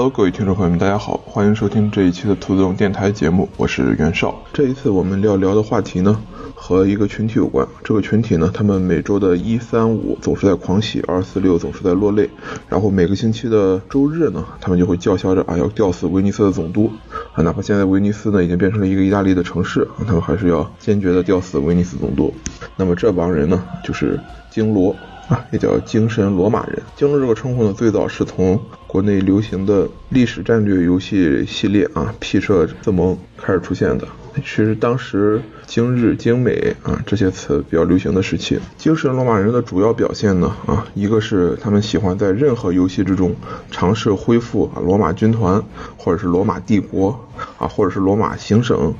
Hello，各位听众朋友们，大家好，欢迎收听这一期的兔子洞电台节目，我是袁绍。这一次我们要聊的话题呢，和一个群体有关。这个群体呢，他们每周的一三五总是在狂喜，二四六总是在落泪，然后每个星期的周日呢，他们就会叫嚣着啊要吊死威尼斯的总督啊，哪怕现在威尼斯呢已经变成了一个意大利的城市，啊他们还是要坚决的吊死威尼斯总督。那么这帮人呢，就是京罗。啊，也叫精神罗马人。京罗这个称呼呢，最早是从国内流行的历史战略游戏系列啊，屁社自盟开始出现的。其实当时精日、精美啊这些词比较流行的时期。精神罗马人的主要表现呢啊，一个是他们喜欢在任何游戏之中尝试恢复啊罗马军团，或者是罗马帝国啊，或者是罗马行省。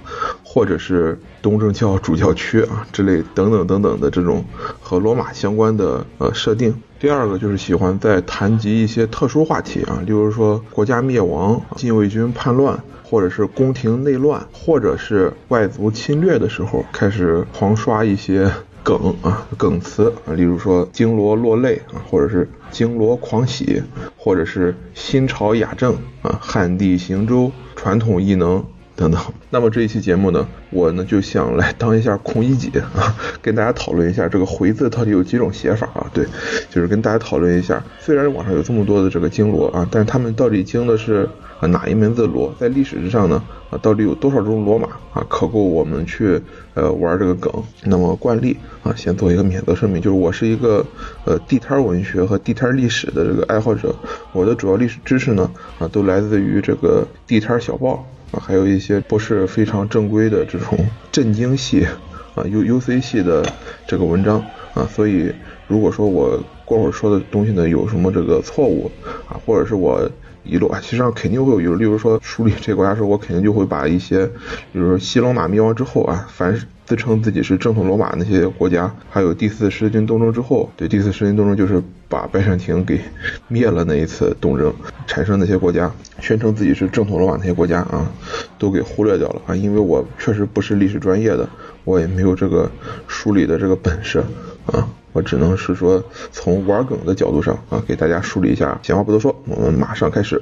或者是东正教主教区啊之类等等等等的这种和罗马相关的呃设定。第二个就是喜欢在谈及一些特殊话题啊，例如说国家灭亡、禁卫军叛乱，或者是宫廷内乱，或者是外族侵略的时候，开始狂刷一些梗啊梗词啊，例如说京罗落泪啊，或者是京罗狂喜，或者是新朝雅正啊，汉地行舟，传统异能。等等，那么这一期节目呢，我呢就想来当一下孔乙己啊，跟大家讨论一下这个回字到底有几种写法啊？对，就是跟大家讨论一下，虽然网上有这么多的这个经罗啊，但是他们到底经的是啊哪一门子罗？在历史之上呢啊，到底有多少种罗马啊，可够我们去呃玩这个梗？那么惯例啊，先做一个免责声明，就是我是一个呃地摊文学和地摊历史的这个爱好者，我的主要历史知识呢啊，都来自于这个地摊小报。啊，还有一些不是非常正规的这种震惊系啊，U U C 系的这个文章啊，所以如果说我过会儿说的东西呢有什么这个错误啊，或者是我遗漏啊，其实上肯定会有，例如说梳理这个国家时候，我肯定就会把一些，比如说西罗马灭亡之后啊，凡是。自称自己是正统罗马那些国家，还有第四十字军东征之后，对第四十字军东征就是把拜占庭给灭了那一次东征，产生那些国家宣称自己是正统罗马那些国家啊，都给忽略掉了啊，因为我确实不是历史专业的，我也没有这个梳理的这个本事啊，我只能是说从玩梗的角度上啊，给大家梳理一下。闲话不多说，我们马上开始。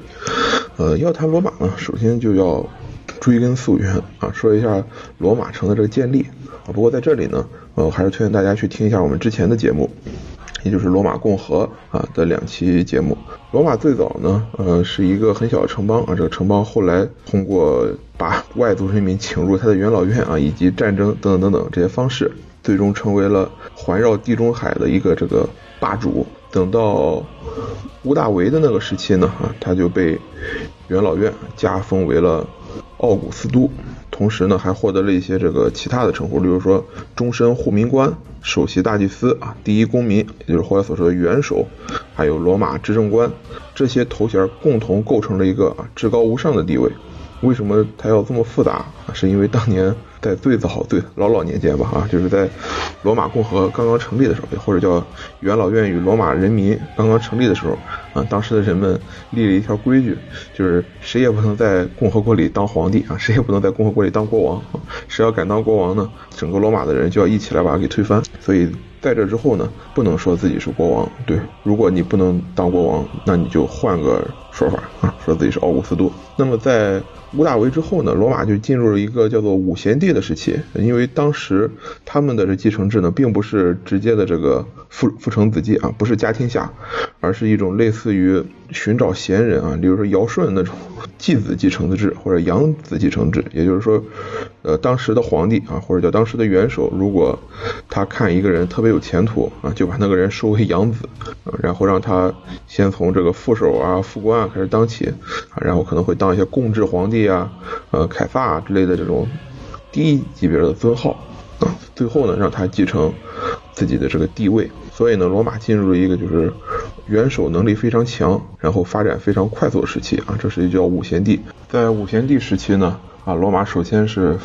呃，要谈罗马呢，首先就要。追根溯源啊，说一下罗马城的这个建立啊。不过在这里呢，呃，还是推荐大家去听一下我们之前的节目，也就是罗马共和啊的两期节目。罗马最早呢，呃，是一个很小的城邦啊。这个城邦后来通过把外族人民请入他的元老院啊，以及战争等等等等这些方式，最终成为了环绕地中海的一个这个霸主。等到屋大维的那个时期呢，啊，他就被元老院加封为了。奥古斯都，同时呢还获得了一些这个其他的称呼，例如说终身护民官、首席大祭司啊、第一公民，也就是后来所说的元首，还有罗马执政官，这些头衔共同构成了一个啊至高无上的地位。为什么它要这么复杂？是因为当年。在最早最老老年间吧，啊，就是在罗马共和刚刚成立的时候，或者叫元老院与罗马人民刚刚成立的时候，啊，当时的人们立了一条规矩，就是谁也不能在共和国里当皇帝啊，谁也不能在共和国里当国王啊，谁要敢当国王呢，整个罗马的人就要一起来把他给推翻。所以在这之后呢，不能说自己是国王，对，如果你不能当国王，那你就换个说法啊，说自己是奥古斯都。那么在屋大维之后呢，罗马就进入了一个叫做五贤帝的时期。因为当时他们的这继承制呢，并不是直接的这个父父承子继啊，不是家天下，而是一种类似于寻找贤人啊，比如说尧舜那种继子继承的制，或者养子继承制。也就是说，呃，当时的皇帝啊，或者叫当时的元首，如果他看一个人特别有前途啊，就把那个人收为养子啊，然后让他先从这个副手啊、副官啊开始当起，啊，然后可能会当一些共治皇帝。啊，呃，凯撒啊之类的这种低级别的尊号啊，最后呢让他继承自己的这个地位，所以呢，罗马进入了一个就是元首能力非常强，然后发展非常快速的时期啊，这是叫五贤帝。在五贤帝时期呢，啊，罗马首先是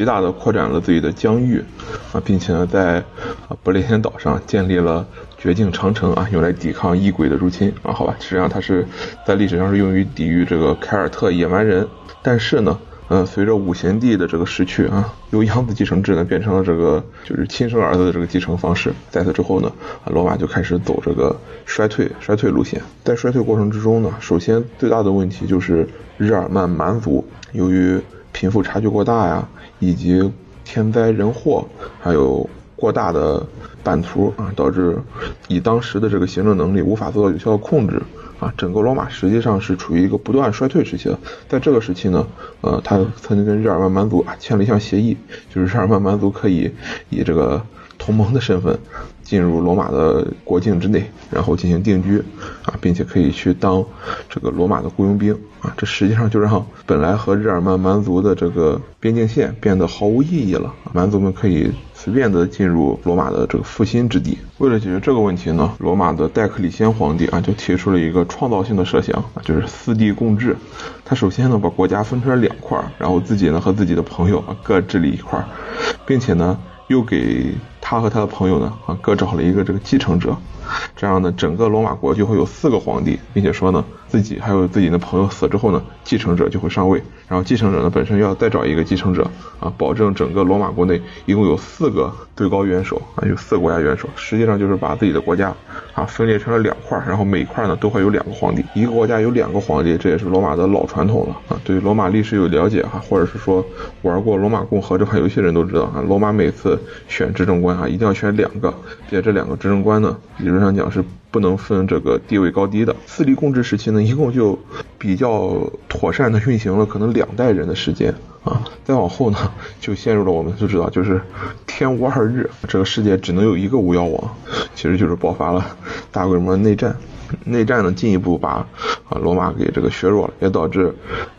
极大的扩展了自己的疆域啊，并且呢，在啊不列颠岛上建立了绝境长城啊，用来抵抗异鬼的入侵啊，好吧，实际上它是在历史上是用于抵御这个凯尔特野蛮人。但是呢，嗯，随着五贤帝的这个逝去啊，由养子继承制呢变成了这个就是亲生儿子的这个继承方式。在此之后呢，罗马就开始走这个衰退衰退路线。在衰退过程之中呢，首先最大的问题就是日耳曼蛮族由于贫富差距过大呀，以及天灾人祸，还有过大的版图啊，导致以当时的这个行政能力无法做到有效的控制。啊，整个罗马实际上是处于一个不断衰退时期的。在这个时期呢，呃，他曾经跟日耳曼蛮族啊签了一项协议，就是日耳曼蛮族可以以这个同盟的身份进入罗马的国境之内，然后进行定居啊，并且可以去当这个罗马的雇佣兵啊。这实际上就让本来和日耳曼蛮族的这个边境线变得毫无意义了，蛮族们可以。随便的进入罗马的这个复兴之地。为了解决这个问题呢，罗马的戴克里先皇帝啊就提出了一个创造性的设想啊，就是四地共治。他首先呢把国家分成了两块，然后自己呢和自己的朋友啊各治理一块，并且呢又给他和他的朋友呢啊各找了一个这个继承者。这样呢，整个罗马国就会有四个皇帝，并且说呢，自己还有自己的朋友死之后呢，继承者就会上位。然后继承者呢，本身要再找一个继承者啊，保证整个罗马国内一共有四个最高元首啊，有四个国家元首。实际上就是把自己的国家啊分裂成了两块，然后每块呢都会有两个皇帝，一个国家有两个皇帝，这也是罗马的老传统了啊。对罗马历史有了解哈，或者是说玩过罗马共和这款游戏的人都知道啊，罗马每次选执政官啊，一定要选两个，并且这两个执政官呢，上讲是。不能分这个地位高低的四立共治时期呢，一共就比较妥善的运行了可能两代人的时间啊，再往后呢，就陷入了我们都知道就是天无二日，这个世界只能有一个巫妖王，其实就是爆发了大规模内战，内战呢进一步把啊罗马给这个削弱了，也导致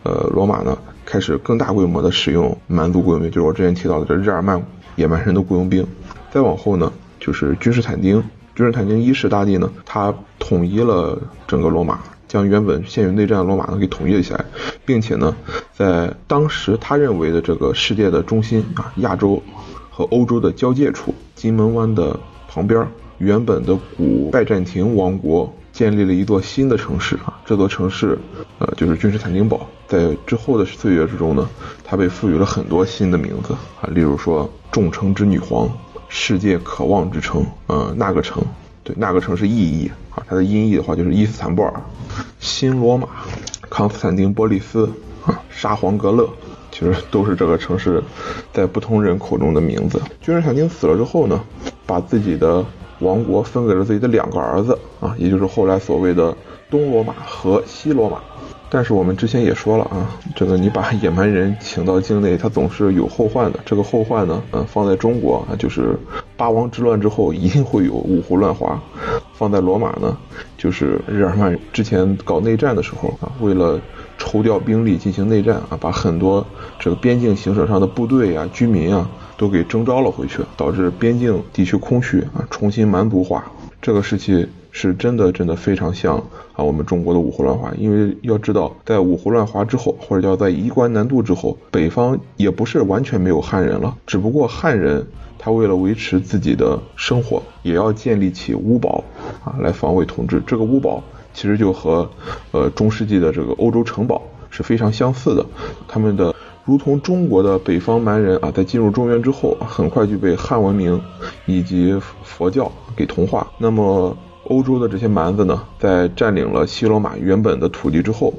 呃罗马呢开始更大规模的使用蛮族雇佣兵，就是我之前提到的这日耳曼野蛮人的雇佣兵，再往后呢就是君士坦丁。君士坦丁一世大帝呢，他统一了整个罗马，将原本陷于内战的罗马呢给统一了起来，并且呢，在当时他认为的这个世界的中心啊，亚洲和欧洲的交界处，金门湾的旁边，原本的古拜占庭王国建立了一座新的城市啊，这座城市呃就是君士坦丁堡。在之后的岁月之中呢，它被赋予了很多新的名字啊，例如说众城之女皇。世界渴望之城，呃，那个城，对，那个城是意义啊，它的音译的话就是伊斯坦布尔、新罗马、康斯坦丁波利斯啊、沙皇格勒，其实都是这个城市在不同人口中的名字。君士坦丁死了之后呢，把自己的王国分给了自己的两个儿子啊，也就是后来所谓的东罗马和西罗马。但是我们之前也说了啊，这个你把野蛮人请到境内，他总是有后患的。这个后患呢，嗯，放在中国啊，就是八王之乱之后一定会有五胡乱华；放在罗马呢，就是日耳曼之前搞内战的时候啊，为了抽调兵力进行内战啊，把很多这个边境行省上的部队啊、居民啊都给征召了回去，导致边境地区空虚啊，重新蛮族化。这个时期。是真的，真的非常像啊我们中国的五胡乱华。因为要知道，在五胡乱华之后，或者叫在衣冠南渡之后，北方也不是完全没有汉人了，只不过汉人他为了维持自己的生活，也要建立起巫堡啊来防卫统治。这个巫堡其实就和呃中世纪的这个欧洲城堡是非常相似的。他们的如同中国的北方蛮人啊，在进入中原之后，很快就被汉文明以及佛教给同化。那么欧洲的这些蛮子呢，在占领了西罗马原本的土地之后，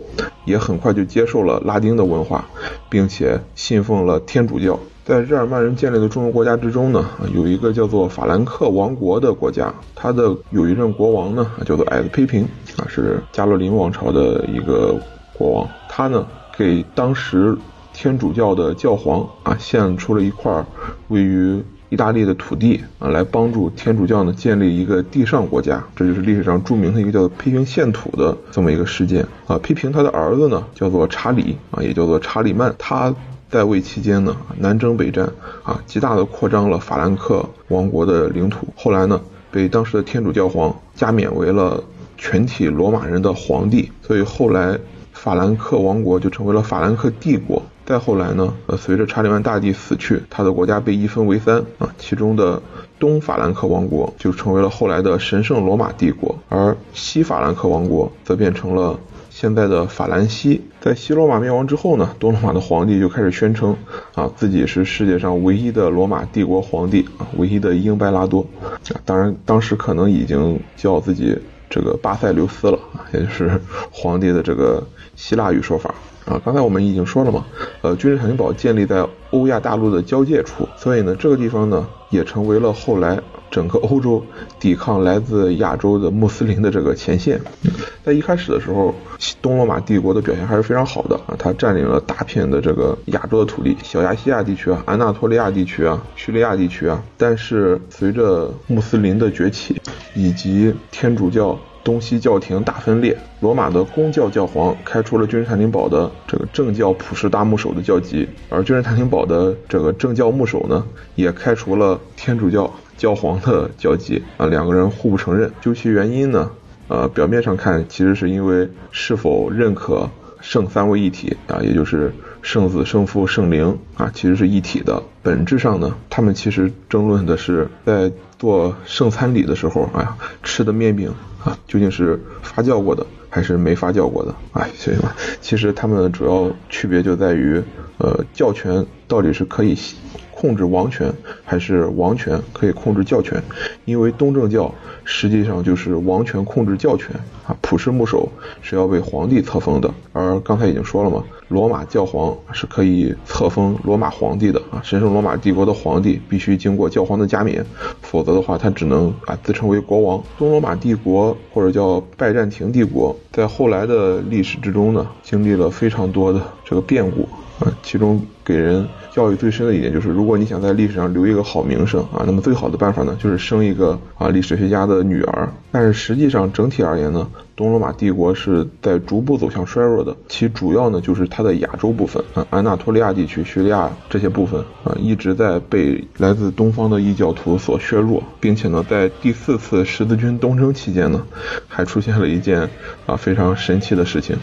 也很快就接受了拉丁的文化，并且信奉了天主教。在日耳曼人建立的中国国家之中呢，有一个叫做法兰克王国的国家，它的有一任国王呢，叫做矮子丕平啊，是加洛林王朝的一个国王。他呢，给当时天主教的教皇啊献出了一块位于。意大利的土地啊，来帮助天主教呢建立一个地上国家，这就是历史上著名的一个叫做批评献土的这么一个事件啊。批评他的儿子呢叫做查理啊，也叫做查理曼，他在位期间呢南征北战啊，极大的扩张了法兰克王国的领土。后来呢被当时的天主教皇加冕为了全体罗马人的皇帝，所以后来法兰克王国就成为了法兰克帝国。再后来呢，呃，随着查理曼大帝死去，他的国家被一分为三啊，其中的东法兰克王国就成为了后来的神圣罗马帝国，而西法兰克王国则变成了。现在的法兰西，在西罗马灭亡之后呢，东罗马的皇帝就开始宣称啊，自己是世界上唯一的罗马帝国皇帝啊，唯一的英白拉多啊。当然，当时可能已经叫自己这个巴塞留斯了，也就是皇帝的这个希腊语说法啊。刚才我们已经说了嘛，呃，君士坦丁堡建立在欧亚大陆的交界处，所以呢，这个地方呢，也成为了后来。整个欧洲抵抗来自亚洲的穆斯林的这个前线，在一开始的时候，东罗马帝国的表现还是非常好的啊，它占领了大片的这个亚洲的土地，小亚细亚地区啊，安纳托利亚地区啊，叙利亚地区啊。但是随着穆斯林的崛起，以及天主教东西教廷大分裂，罗马的公教教皇开出了君士坦丁堡的这个正教普世大牧首的教籍，而君士坦丁堡的这个正教牧首呢，也开除了天主教。教皇的交集啊，两个人互不承认。究其原因呢，呃，表面上看，其实是因为是否认可圣三位一体啊，也就是圣子、圣父、圣灵啊，其实是一体的。本质上呢，他们其实争论的是在做圣餐礼的时候，哎呀，吃的面饼啊，究竟是发酵过的还是没发酵过的？哎，所以嘛，其实他们主要区别就在于，呃，教权到底是可以。控制王权还是王权可以控制教权？因为东正教实际上就是王权控制教权啊，普世牧首是要为皇帝册封的。而刚才已经说了嘛，罗马教皇是可以册封罗马皇帝的啊，神圣罗马帝国的皇帝必须经过教皇的加冕，否则的话他只能啊自称为国王。东罗马帝国或者叫拜占庭帝国，在后来的历史之中呢，经历了非常多的这个变故啊。其中给人教育最深的一点就是，如果你想在历史上留一个好名声啊，那么最好的办法呢，就是生一个啊历史学家的女儿。但是实际上整体而言呢，东罗马帝国是在逐步走向衰弱的。其主要呢就是它的亚洲部分啊，安纳托利亚地区、叙利亚这些部分啊，一直在被来自东方的异教徒所削弱，并且呢，在第四次十字军东征期间呢，还出现了一件啊非常神奇的事情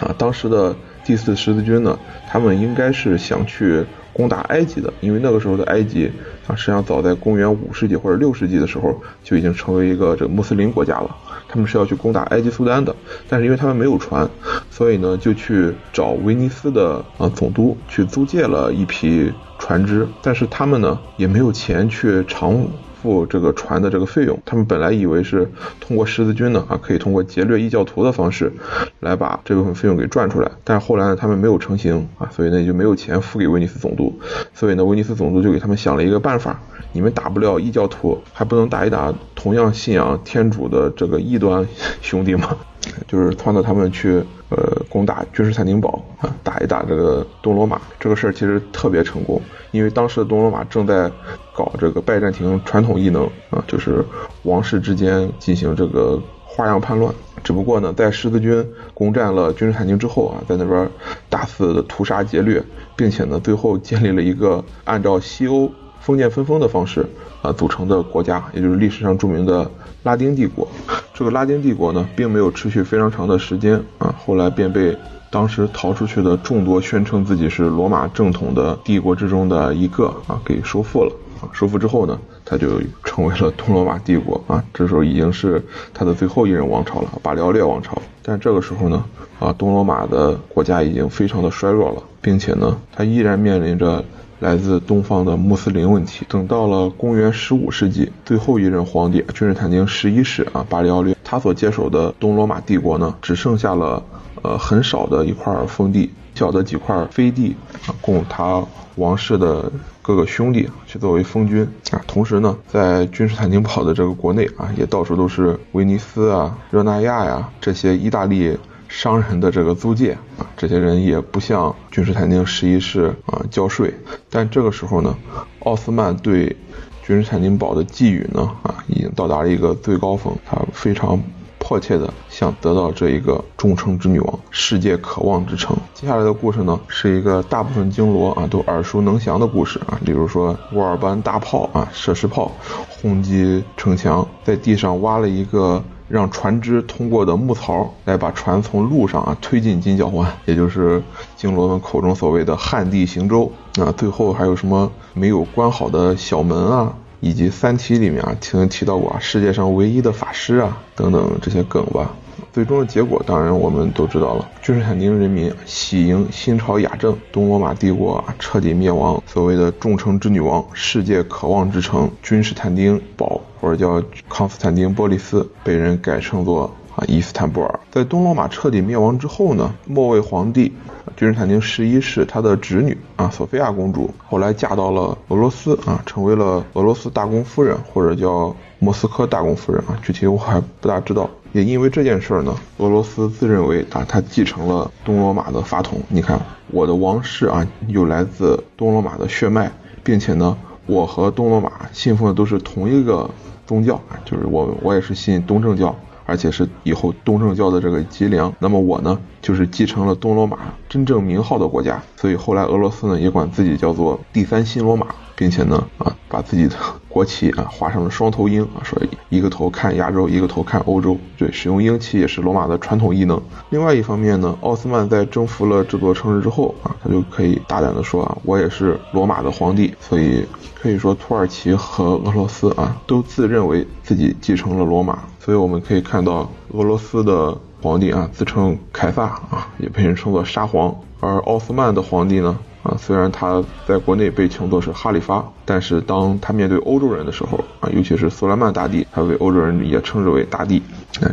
啊，当时的。第四十字军呢，他们应该是想去攻打埃及的，因为那个时候的埃及啊，实际上早在公元五世纪或者六世纪的时候就已经成为一个这个穆斯林国家了。他们是要去攻打埃及苏丹的，但是因为他们没有船，所以呢就去找威尼斯的啊总督去租借了一批船只，但是他们呢也没有钱去偿。付这个船的这个费用，他们本来以为是通过十字军呢啊，可以通过劫掠异教徒的方式来把这部分费用给赚出来，但是后来呢，他们没有成型啊，所以呢就没有钱付给威尼斯总督，所以呢，威尼斯总督就给他们想了一个办法，你们打不了异教徒，还不能打一打同样信仰天主的这个异端 兄弟嘛？就是撺掇他们去呃攻打君士坦丁堡啊，打一打这个东罗马。这个事儿其实特别成功，因为当时的东罗马正在搞这个拜占庭传统异能啊，就是王室之间进行这个花样叛乱。只不过呢，在十字军攻占了君士坦丁之后啊，在那边大肆的屠杀劫掠，并且呢，最后建立了一个按照西欧封建分封的方式啊组成的国家，也就是历史上著名的拉丁帝国。这个拉丁帝国呢，并没有持续非常长的时间啊，后来便被当时逃出去的众多宣称自己是罗马正统的帝国之中的一个啊，给收复了啊。收复之后呢，他就成为了东罗马帝国啊。这时候已经是他的最后一任王朝了，巴列略王朝。但这个时候呢，啊，东罗马的国家已经非常的衰弱了，并且呢，他依然面临着。来自东方的穆斯林问题。等到了公元十五世纪，最后一任皇帝君士坦丁十一世啊，巴里奥略，他所接手的东罗马帝国呢，只剩下了呃很少的一块封地，小的几块飞地啊，供他王室的各个兄弟去作为封君啊。同时呢，在君士坦丁堡的这个国内啊，也到处都是威尼斯啊、热那亚呀这些意大利。商人的这个租界啊，这些人也不向君士坦丁十一世啊交税，但这个时候呢，奥斯曼对君士坦丁堡的寄予呢啊，已经到达了一个最高峰，他非常迫切的想得到这一个众诚之女王，世界渴望之城。接下来的故事呢，是一个大部分经罗啊都耳熟能详的故事啊，比如说沃尔班大炮啊，射石炮轰击城墙，在地上挖了一个。让船只通过的木槽来把船从路上啊推进金角湾，也就是金罗们口中所谓的旱地行舟。啊，最后还有什么没有关好的小门啊，以及《三体》里面啊曾经提到过啊世界上唯一的法师啊等等这些梗吧。最终的结果当然我们都知道了，君士坦丁人民喜迎新朝雅正，东罗马帝国彻底灭亡。所谓的众城之女王，世界渴望之城君士坦丁堡，或者叫康斯坦丁波利斯，被人改称作啊伊斯坦布尔。在东罗马彻底灭亡之后呢，末位皇帝君士坦丁十一世他的侄女啊索菲亚公主，后来嫁到了俄罗斯啊，成为了俄罗斯大公夫人，或者叫莫斯科大公夫人啊，具体我还不大知道。也因为这件事儿呢，俄罗斯自认为啊，他继承了东罗马的法统。你看，我的王室啊，有来自东罗马的血脉，并且呢，我和东罗马信奉的都是同一个宗教，就是我我也是信东正教，而且是以后东正教的这个脊梁。那么我呢，就是继承了东罗马真正名号的国家，所以后来俄罗斯呢，也管自己叫做第三新罗马，并且呢，啊，把自己的。国旗啊，画上了双头鹰啊，说一个头看亚洲，一个头看欧洲。对，使用鹰旗也是罗马的传统异能。另外一方面呢，奥斯曼在征服了这座城市之后啊，他就可以大胆的说啊，我也是罗马的皇帝。所以可以说，土耳其和俄罗斯啊，都自认为自己继承了罗马。所以我们可以看到，俄罗斯的皇帝啊，自称凯撒啊，也被人称作沙皇；而奥斯曼的皇帝呢？啊，虽然他在国内被称作是哈里发，但是当他面对欧洲人的时候，啊，尤其是苏莱曼大帝，他为欧洲人也称之为大帝。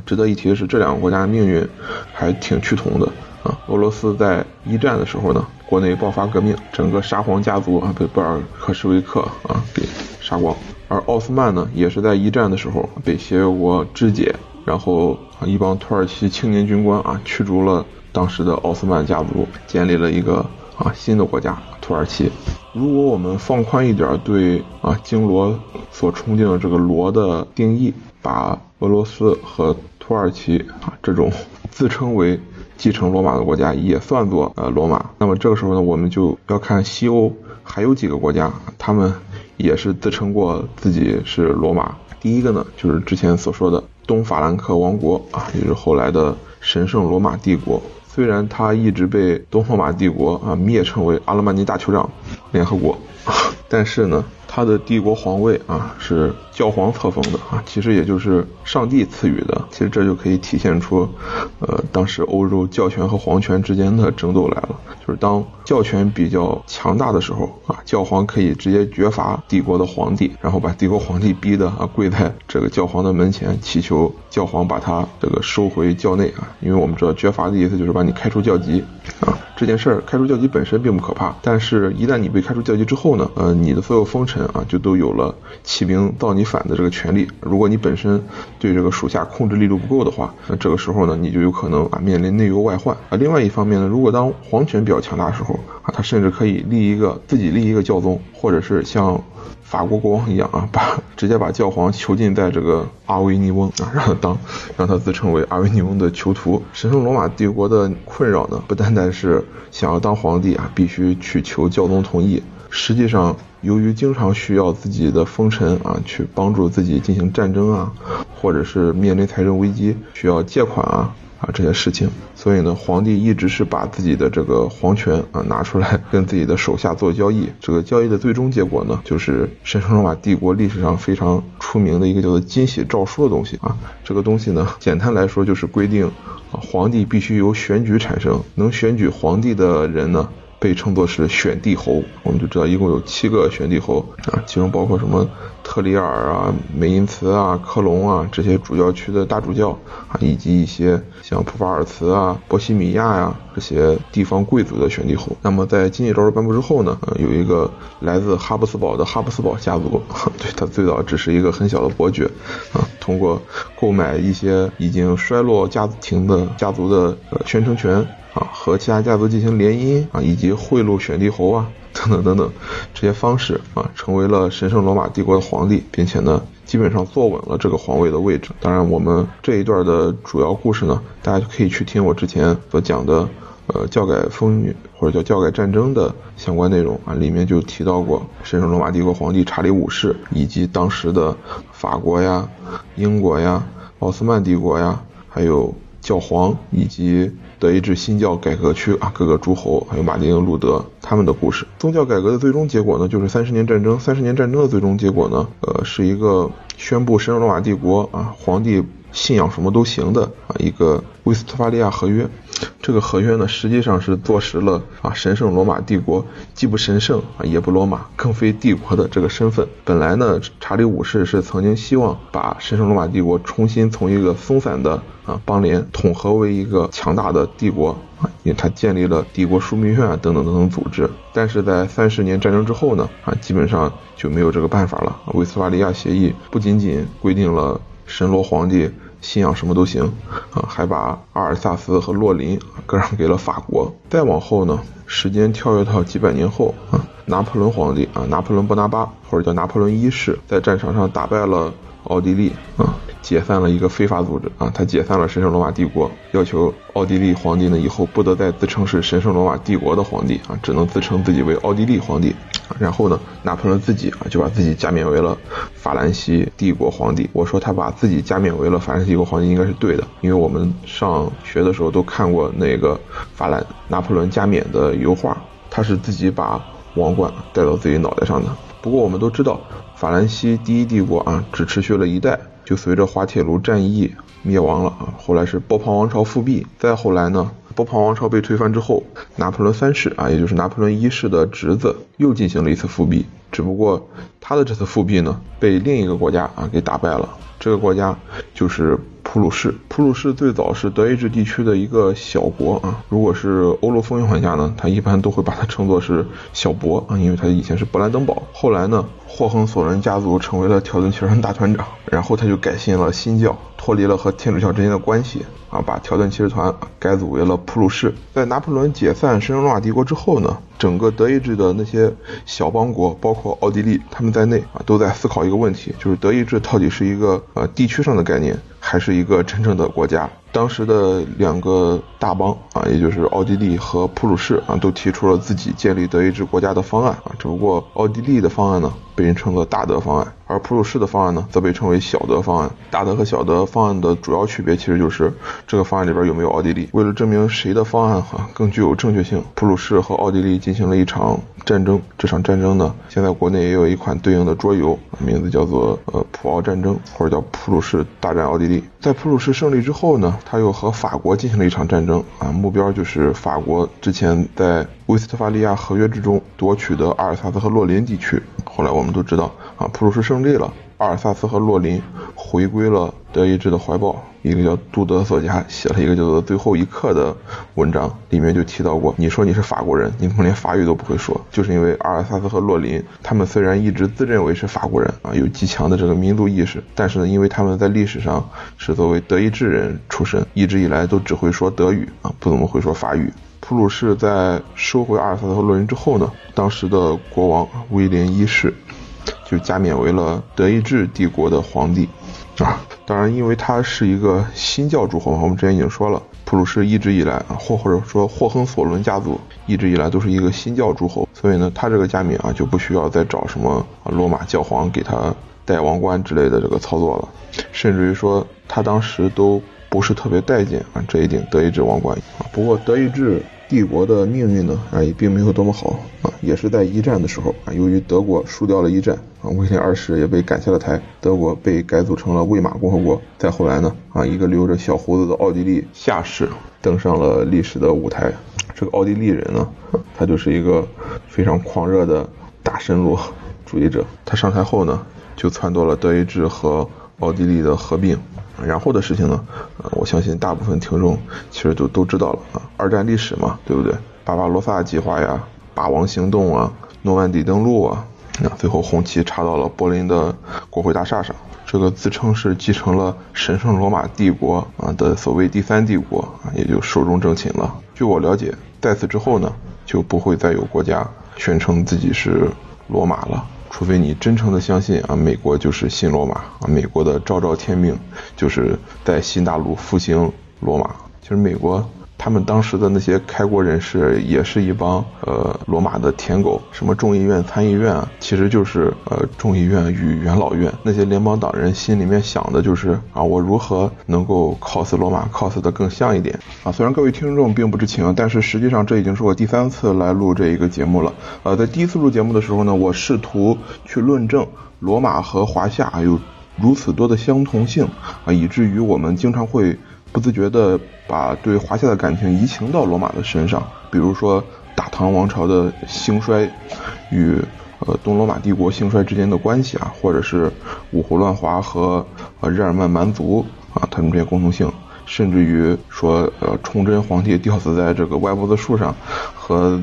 值得一提的是，这两个国家的命运还挺趋同的。啊，俄罗斯在一战的时候呢，国内爆发革命，整个沙皇家族啊被布尔克什维克啊给杀光；而奥斯曼呢，也是在一战的时候被协约国肢解，然后一帮土耳其青年军官啊驱逐了当时的奥斯曼家族，建立了一个。啊，新的国家土耳其。如果我们放宽一点对啊经罗所崇敬的这个罗的定义，把俄罗斯和土耳其啊这种自称为继承罗马的国家也算作呃罗马，那么这个时候呢，我们就要看西欧还有几个国家，他们也是自称过自己是罗马。第一个呢，就是之前所说的东法兰克王国啊，也就是后来的神圣罗马帝国。虽然它一直被东罗马帝国啊蔑称为阿勒曼尼大酋长联合国，但是呢，他的帝国皇位啊是。教皇册封的啊，其实也就是上帝赐予的。其实这就可以体现出，呃，当时欧洲教权和皇权之间的争斗来了。就是当教权比较强大的时候啊，教皇可以直接绝罚帝国的皇帝，然后把帝国皇帝逼的啊跪在这个教皇的门前，祈求教皇把他这个收回教内啊。因为我们知道绝罚的意思就是把你开除教籍啊。这件事儿开除教籍本身并不可怕，但是一旦你被开除教籍之后呢，呃，你的所有封臣啊就都有了起兵造你。反的这个权利，如果你本身对这个属下控制力度不够的话，那这个时候呢，你就有可能啊面临内忧外患啊。另外一方面呢，如果当皇权比较强大的时候啊，他甚至可以立一个自己立一个教宗，或者是像法国国王一样啊，把直接把教皇囚禁在这个阿维尼翁啊，让他当让他自称为阿维尼翁的囚徒。神圣罗马帝国的困扰呢，不单单是想要当皇帝啊，必须去求教宗同意，实际上。由于经常需要自己的封臣啊去帮助自己进行战争啊，或者是面临财政危机需要借款啊啊这些事情，所以呢，皇帝一直是把自己的这个皇权啊拿出来跟自己的手下做交易。这个交易的最终结果呢，就是神圣罗马帝国历史上非常出名的一个叫做金玺诏书的东西啊。这个东西呢，简单来说就是规定，啊皇帝必须由选举产生，能选举皇帝的人呢。被称作是选帝侯，我们就知道一共有七个选帝侯啊，其中包括什么特里尔啊、美因茨啊、科隆啊这些主教区的大主教啊，以及一些像普法尔茨啊、波西米亚呀这些地方贵族的选帝侯。那么在经济诏书颁布之后呢，有一个来自哈布斯堡的哈布斯堡家族，对他最早只是一个很小的伯爵啊，通过购买一些已经衰落家庭的家族的呃宣称权。啊，和其他家族进行联姻啊，以及贿赂选帝侯啊，等等等等，这些方式啊，成为了神圣罗马帝国的皇帝，并且呢，基本上坐稳了这个皇位的位置。当然，我们这一段的主要故事呢，大家可以去听我之前所讲的，呃，教改风云或者叫教改战争的相关内容啊，里面就提到过神圣罗马帝国皇帝查理五世，以及当时的法国呀、英国呀。奥斯曼帝国呀，还有教皇以及德意志新教改革区啊各个诸侯，还有马丁·路德他们的故事。宗教改革的最终结果呢，就是三十年战争。三十年战争的最终结果呢，呃，是一个宣布神圣罗马帝国啊皇帝信仰什么都行的啊一个威斯特伐利亚合约。这个合约呢，实际上是坐实了啊，神圣罗马帝国既不神圣啊，也不罗马，更非帝国的这个身份。本来呢，查理五世是曾经希望把神圣罗马帝国重新从一个松散的啊邦联统合为一个强大的帝国啊，因为他建立了帝国枢密院等等等等组织。但是在三十年战争之后呢，啊，基本上就没有这个办法了。威斯特伐利亚协议不仅仅规定了神罗皇帝。信仰什么都行，啊，还把阿尔萨斯和洛林割让给了法国。再往后呢，时间跳跃到几百年后，啊，拿破仑皇帝啊，拿破仑波拿巴或者叫拿破仑一世，在战场上打败了奥地利，啊。解散了一个非法组织啊，他解散了神圣罗马帝国，要求奥地利皇帝呢以后不得再自称是神圣罗马帝国的皇帝啊，只能自称自己为奥地利皇帝。然后呢，拿破仑自己啊就把自己加冕为了法兰西帝国皇帝。我说他把自己加冕为了法兰西帝国皇帝应该是对的，因为我们上学的时候都看过那个法兰拿破仑加冕的油画，他是自己把王冠戴到自己脑袋上的。不过我们都知道，法兰西第一帝国啊只持续了一代。就随着滑铁卢战役灭亡了啊，后来是波旁王朝复辟，再后来呢，波旁王朝被推翻之后，拿破仑三世啊，也就是拿破仑一世的侄子又进行了一次复辟，只不过他的这次复辟呢，被另一个国家啊给打败了，这个国家就是普鲁士。普鲁士最早是德意志地区的一个小国啊，如果是欧陆风云玩家呢，他一般都会把它称作是小国啊，因为他以前是勃兰登堡，后来呢。霍亨索伦家族成为了条顿骑士团大团长，然后他就改信了新教，脱离了和天主教之间的关系啊，把条顿骑士团改组为了普鲁士。在拿破仑解散神圣罗马帝国之后呢，整个德意志的那些小邦国，包括奥地利他们在内啊，都在思考一个问题，就是德意志到底是一个呃地区上的概念，还是一个真正的国家？当时的两个大邦啊，也就是奥地利和普鲁士啊，都提出了自己建立德意志国家的方案啊，只不过奥地利的方案呢。被人称作大德方案，而普鲁士的方案呢，则被称为小德方案。大德和小德方案的主要区别，其实就是这个方案里边有没有奥地利。为了证明谁的方案哈更具有正确性，普鲁士和奥地利进行了一场战争。这场战争呢，现在国内也有一款对应的桌游，名字叫做呃普奥战争，或者叫普鲁士大战奥地利。在普鲁士胜利之后呢，他又和法国进行了一场战争啊，目标就是法国之前在威斯特伐利亚合约之中夺取的阿尔萨斯和洛林地区。后来我们都知道普鲁士胜利了，阿尔萨斯和洛林回归了德意志的怀抱。一个叫杜德索家写了一个叫做《最后一刻》的文章，里面就提到过，你说你是法国人，你可能连法语都不会说，就是因为阿尔萨斯和洛林，他们虽然一直自认为是法国人啊，有极强的这个民族意识，但是呢，因为他们在历史上是作为德意志人出身，一直以来都只会说德语啊，不怎么会说法语。普鲁士在收回阿尔萨斯和洛林之后呢，当时的国王威廉一世就加冕为了德意志帝国的皇帝啊。当然，因为他是一个新教诸侯嘛，我们之前已经说了，普鲁士一直以来啊，或或者说霍亨索伦家族一直以来都是一个新教诸侯，所以呢，他这个加冕啊就不需要再找什么罗马教皇给他戴王冠之类的这个操作了，甚至于说他当时都不是特别待见啊这一顶德意志王冠啊。不过德意志。帝国的命运呢啊也并没有多么好啊，也是在一战的时候啊，由于德国输掉了一战啊，威廉二世也被赶下了台，德国被改组成了魏玛共和国。再后来呢啊，一个留着小胡子的奥地利下士登上了历史的舞台。这个奥地利人呢，他就是一个非常狂热的大神罗主义者。他上台后呢，就撺掇了德意志和奥地利的合并。然后的事情呢，呃，我相信大部分听众其实都都知道了啊，二战历史嘛，对不对？巴巴罗萨计划呀，霸王行动啊，诺曼底登陆啊，那最后红旗插到了柏林的国会大厦上，这个自称是继承了神圣罗马帝国啊的所谓第三帝国啊，也就寿终正寝了。据我了解，在此之后呢，就不会再有国家宣称自己是罗马了。除非你真诚的相信啊，美国就是新罗马啊，美国的昭昭天命就是在新大陆复兴罗马。其实美国他们当时的那些开国人士也是一帮呃罗马的舔狗，什么众议院、参议院啊，其实就是呃众议院与元老院。那些联邦党人心里面想的就是啊，我如何能够 cos 罗马，cos 的更像一点啊。虽然各位听众并不知情，但是实际上这已经是我第三次来录这一个节目了。呃，在第一次录节目的时候呢，我试图去论证罗马和华夏有如此多的相同性啊，以至于我们经常会。不自觉地把对华夏的感情移情到罗马的身上，比如说大唐王朝的兴衰与呃东罗马帝国兴衰之间的关系啊，或者是五胡乱华和呃日耳曼蛮族啊他们这些共同性，甚至于说呃崇祯皇帝吊死在这个歪脖子树上，和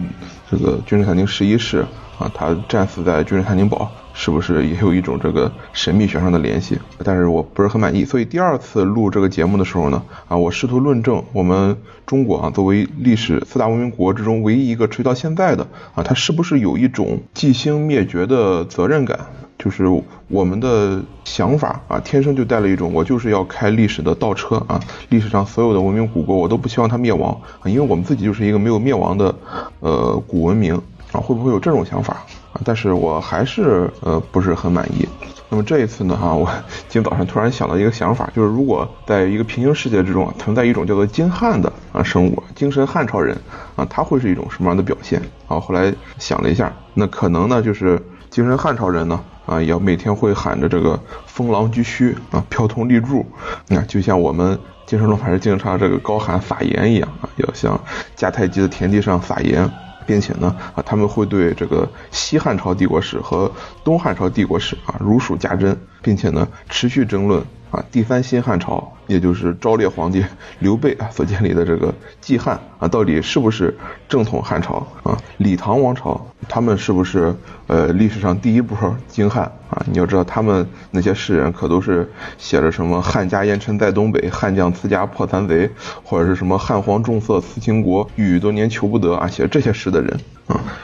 这个君士坦丁十一世啊他战死在君士坦丁堡。是不是也有一种这个神秘学上的联系？但是我不是很满意，所以第二次录这个节目的时候呢，啊，我试图论证我们中国啊作为历史四大文明国之中唯一一个垂到现在的啊，它是不是有一种继兴灭绝的责任感？就是我们的想法啊，天生就带了一种我就是要开历史的倒车啊，历史上所有的文明古国我都不希望它灭亡啊，因为我们自己就是一个没有灭亡的呃古文明啊，会不会有这种想法？啊，但是我还是呃不是很满意。那么这一次呢，哈，我 今天早上突然想到一个想法，就是如果在一个平行世界之中啊存在一种叫做精汉的啊生物，精神汉朝人啊，他会是一种什么样的表现？啊，后来想了一下，那可能呢就是精神汉朝人呢啊，也要每天会喊着这个风狼居胥啊，飘通立柱，那就像我们精神论法师经常这个高喊撒盐一样啊，要向迦太基的田地上撒盐。并且呢，啊，他们会对这个西汉朝帝国史和东汉朝帝国史啊如数家珍，并且呢持续争论。啊，第三新汉朝，也就是昭烈皇帝刘备啊所建立的这个季汉啊，到底是不是正统汉朝啊？李唐王朝，他们是不是呃历史上第一波京汉啊？你要知道，他们那些诗人可都是写着什么“汉家烟尘在东北，汉将辞家破残贼”，或者是什么“汉皇重色思倾国，郁郁多年求不得”啊，写这些诗的人。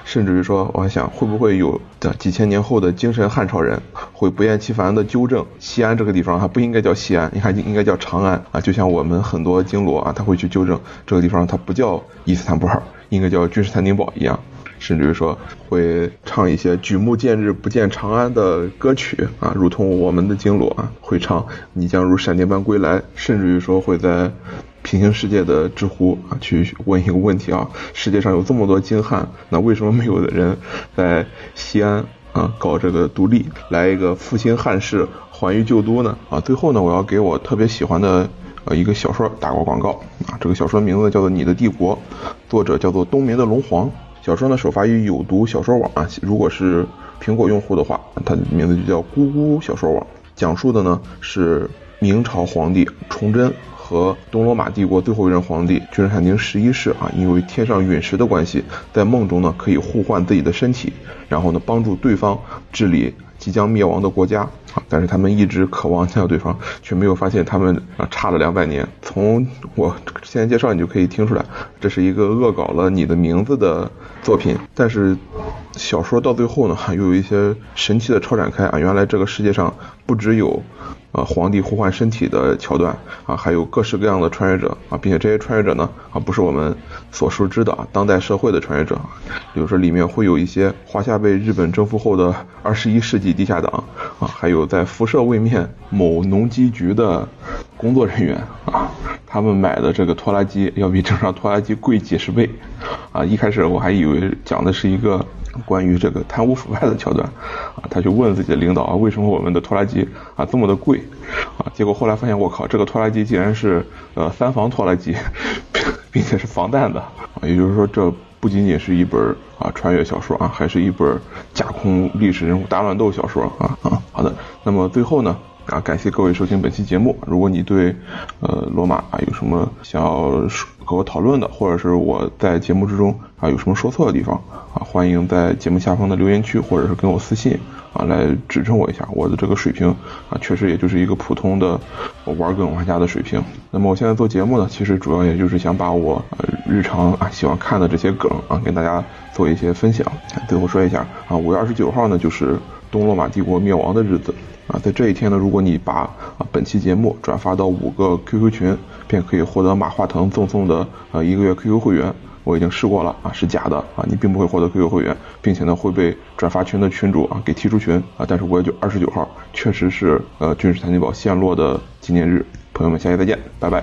甚至于说，我还想 会不会有的几千年后的精神汉朝人会不厌其烦的纠正西安这个地方它不应该叫西安，你看应该叫长安啊，就像我们很多经罗啊，他会去纠正这个地方它不叫伊斯坦布尔，应该叫君士坦丁堡一样，甚至于说会唱一些举目见日不见长安的歌曲啊，如同我们的经罗啊会唱你将如闪电般归来，甚至于说会在。平行世界的知乎啊，去问一个问题啊：世界上有这么多精汉，那为什么没有的人在西安啊搞这个独立，来一个复兴汉室，还于旧都呢？啊，最后呢，我要给我特别喜欢的呃一个小说打个广告啊，这个小说名字叫做《你的帝国》，作者叫做冬眠的龙皇。小说呢首发于有毒小说网啊，如果是苹果用户的话，它的名字就叫咕咕小说网。讲述的呢是明朝皇帝崇祯。和东罗马帝国最后一任皇帝君士坦丁十一世啊，因为天上陨石的关系，在梦中呢可以互换自己的身体，然后呢帮助对方治理即将灭亡的国家啊。但是他们一直渴望见到对方，却没有发现他们啊差了两百年。从我现在介绍，你就可以听出来，这是一个恶搞了你的名字的作品。但是小说到最后呢，又有一些神奇的超展开啊，原来这个世界上不只有。呃，皇帝互换身体的桥段啊，还有各式各样的穿越者啊，并且这些穿越者呢啊，不是我们所熟知的啊，当代社会的穿越者，比如说里面会有一些华夏被日本征服后的二十一世纪地下党啊，还有在辐射位面某农机局的工作人员啊，他们买的这个拖拉机要比正常拖拉机贵几十倍啊，一开始我还以为讲的是一个。关于这个贪污腐败的桥段，啊，他去问自己的领导啊，为什么我们的拖拉机啊这么的贵，啊，结果后来发现，我靠，这个拖拉机竟然是呃三防拖拉机，并且是防弹的，啊，也就是说，这不仅仅是一本啊穿越小说啊，还是一本架空历史人物大乱斗小说啊啊，好的，那么最后呢？啊，感谢各位收听本期节目。如果你对呃罗马啊有什么想要和我讨论的，或者是我在节目之中啊有什么说错的地方啊，欢迎在节目下方的留言区，或者是跟我私信啊来指正我一下。我的这个水平啊，确实也就是一个普通的玩梗玩家的水平。那么我现在做节目呢，其实主要也就是想把我呃日常啊喜欢看的这些梗啊跟大家做一些分享。最后说一下啊，五月二十九号呢就是。东罗马帝国灭亡的日子啊。在这一天呢，如果你把啊本期节目转发到五个 QQ 群，便可以获得马化腾赠送的呃一个月 QQ 会员。我已经试过了啊，是假的啊，你并不会获得 QQ 会员，并且呢会被转发群的群主啊给踢出群啊。但是我也就二十九号确实是呃军事财经宝陷落的纪念日，朋友们下期再见，拜拜。